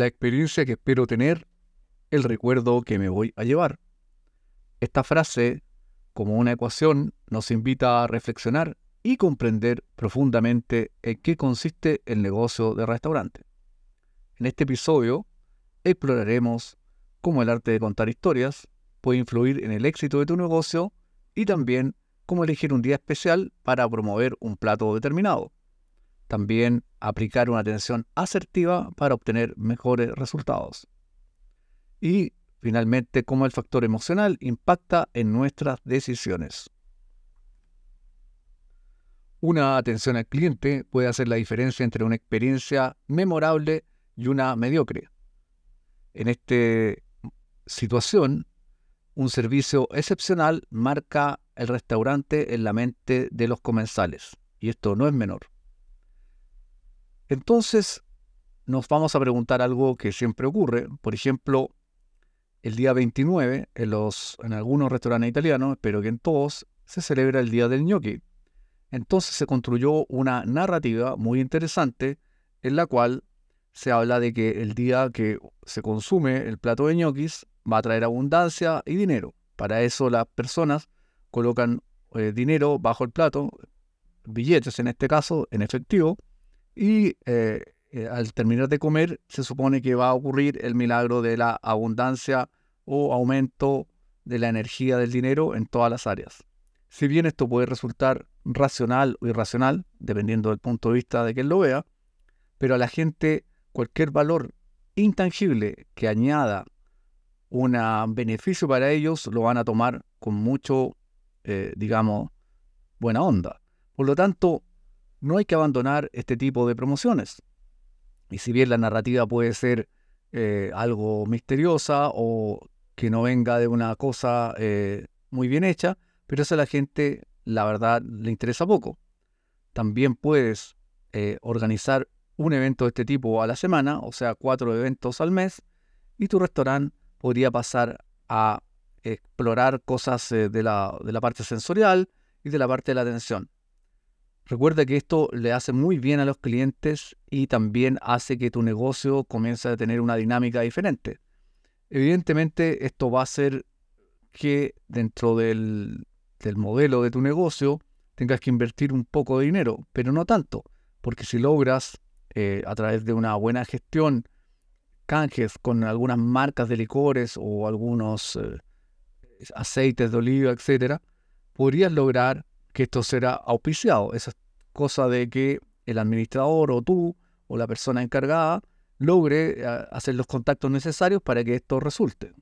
la experiencia que espero tener, el recuerdo que me voy a llevar. Esta frase, como una ecuación, nos invita a reflexionar y comprender profundamente en qué consiste el negocio de restaurante. En este episodio exploraremos cómo el arte de contar historias puede influir en el éxito de tu negocio y también cómo elegir un día especial para promover un plato determinado. También aplicar una atención asertiva para obtener mejores resultados. Y finalmente cómo el factor emocional impacta en nuestras decisiones. Una atención al cliente puede hacer la diferencia entre una experiencia memorable y una mediocre. En esta situación, un servicio excepcional marca el restaurante en la mente de los comensales, y esto no es menor. Entonces, nos vamos a preguntar algo que siempre ocurre. Por ejemplo, el día 29, en, los, en algunos restaurantes italianos, espero que en todos, se celebra el Día del Gnocchi. Entonces se construyó una narrativa muy interesante en la cual se habla de que el día que se consume el plato de ñoquis va a traer abundancia y dinero. Para eso las personas colocan eh, dinero bajo el plato, billetes en este caso, en efectivo, y eh, eh, al terminar de comer se supone que va a ocurrir el milagro de la abundancia o aumento de la energía del dinero en todas las áreas. Si bien esto puede resultar racional o irracional, dependiendo del punto de vista de quien lo vea, pero a la gente cualquier valor intangible que añada un beneficio para ellos lo van a tomar con mucho, eh, digamos, buena onda. Por lo tanto, no hay que abandonar este tipo de promociones. Y si bien la narrativa puede ser eh, algo misteriosa o que no venga de una cosa eh, muy bien hecha, pero eso a la gente, la verdad, le interesa poco. También puedes organizar un evento de este tipo a la semana, o sea, cuatro eventos al mes, y tu restaurante podría pasar a explorar cosas eh, de la, de la parte sensorial y de la parte de la atención. Recuerda que esto le hace muy bien a los clientes y también hace que tu negocio comience a tener una dinámica diferente. Evidentemente esto va a hacer que dentro del, del modelo de tu negocio tengas que invertir un poco de dinero, pero no tanto, porque si logras eh, a través de una buena gestión, canjes con algunas marcas de licores o algunos eh, aceites de oliva, etcétera, podrías lograr que esto será auspiciado. Esa es cosa de que el administrador o tú o la persona encargada logre eh, hacer los contactos necesarios para que esto resulte.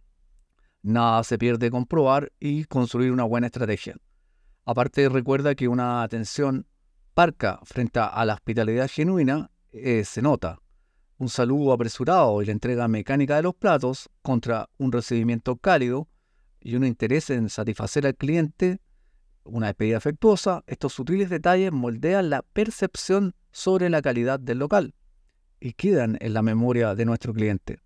Nada se pierde con probar y construir una buena estrategia. Aparte, recuerda que una atención parca frente a la hospitalidad genuina eh, se nota. Un saludo apresurado y la entrega mecánica de los platos contra un recibimiento cálido y un interés en satisfacer al cliente, una despedida afectuosa, estos sutiles detalles moldean la percepción sobre la calidad del local y quedan en la memoria de nuestro cliente.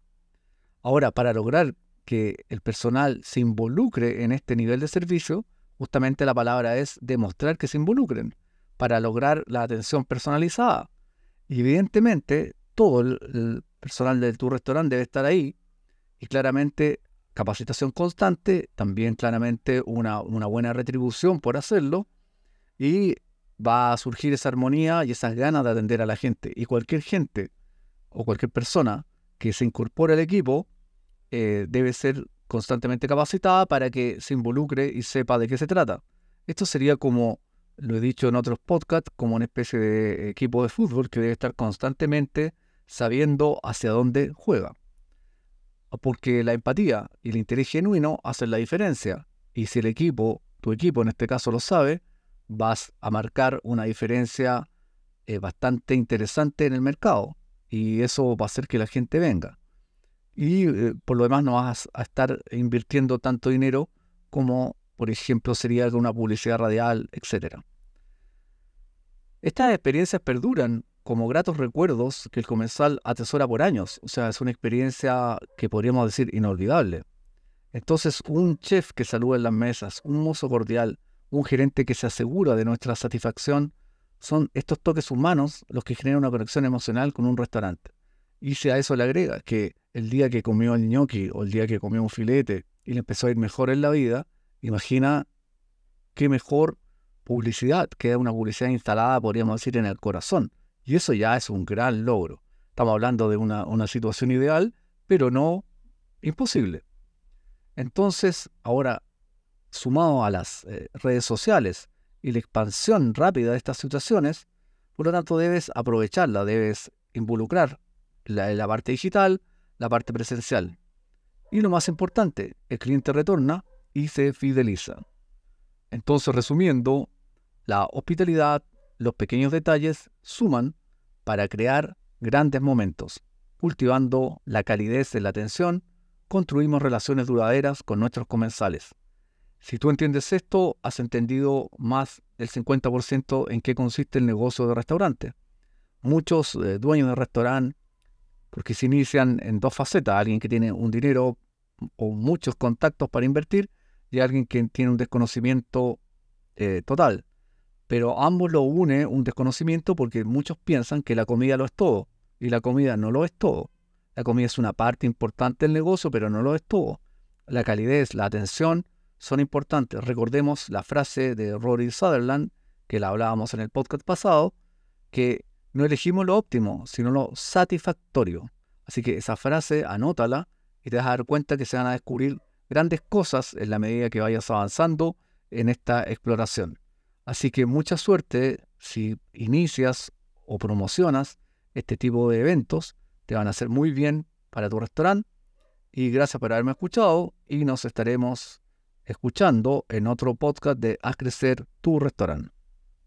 Ahora, para lograr que el personal se involucre en este nivel de servicio, justamente la palabra es demostrar que se involucren para lograr la atención personalizada evidentemente, todo el, personal de tu restaurante debe estar ahí y claramente capacitación constante, también claramente una, una, buena retribución por hacerlo y va a surgir esa armonía y esas ganas de atender a la gente. Y cualquier gente o cualquier persona que se incorpore al equipo eh, debe ser constantemente capacitada para que se involucre y sepa de qué se trata. Esto sería como lo he dicho en otros podcasts, como una especie de equipo de fútbol que debe estar constantemente sabiendo hacia dónde juega. Porque la empatía y el interés genuino hacen la diferencia. Y si el equipo, tu equipo en este caso lo sabe, vas a marcar una diferencia eh, bastante interesante en el mercado. Y eso va a hacer que la gente venga. Y eh, por lo demás no vas a estar invirtiendo tanto dinero como por ejemplo, sería una publicidad radial, etc. Estas experiencias perduran como gratos recuerdos que el comensal atesora por años. O sea, es una experiencia que podríamos decir inolvidable. Entonces, un chef que saluda en las mesas, un mozo cordial, un gerente que se asegura de nuestra satisfacción, son estos toques humanos los que generan una conexión emocional con un restaurante. Y si a eso le agrega que el día que comió el gnocchi o el día que comió un filete y le empezó a ir mejor en la vida, imagina qué mejor publicidad, que una publicidad instalada, podríamos decir, en el corazón. Y eso ya es un gran logro. Estamos hablando de una, situación ideal, pero no imposible. Entonces, ahora, sumado a las eh, redes sociales y la expansión rápida de estas situaciones, por lo tanto debes aprovecharla, debes involucrar la, la parte digital, la parte presencial. Y lo más importante, el cliente retorna y se fideliza. Entonces, resumiendo, la hospitalidad, los pequeños detalles suman para crear grandes momentos. Cultivando la calidez de la atención, construimos relaciones duraderas con nuestros comensales. Si tú entiendes esto, has entendido más del 50% en qué consiste el negocio de restaurante. Muchos eh, dueños de restaurante, porque se inician en dos facetas, alguien que tiene un dinero o muchos contactos para invertir y alguien que tiene un desconocimiento eh, total pero ambos lo une un desconocimiento porque muchos piensan que la comida lo es todo, y la comida no lo es todo. La comida es una parte importante del negocio, pero no lo es todo. La calidez, la atención son importantes. Recordemos la frase de Rory Sutherland, que la hablábamos en el podcast pasado, que no elegimos lo óptimo, sino lo satisfactorio. Así que esa frase, anótala y te vas a dar cuenta que se van a descubrir grandes cosas en la medida que vayas avanzando en esta exploración. Así que mucha suerte si inicias o promocionas este tipo de eventos. Te van a hacer muy bien para tu restaurante. Y gracias por haberme escuchado y nos estaremos escuchando en otro podcast de Haz crecer tu restaurante.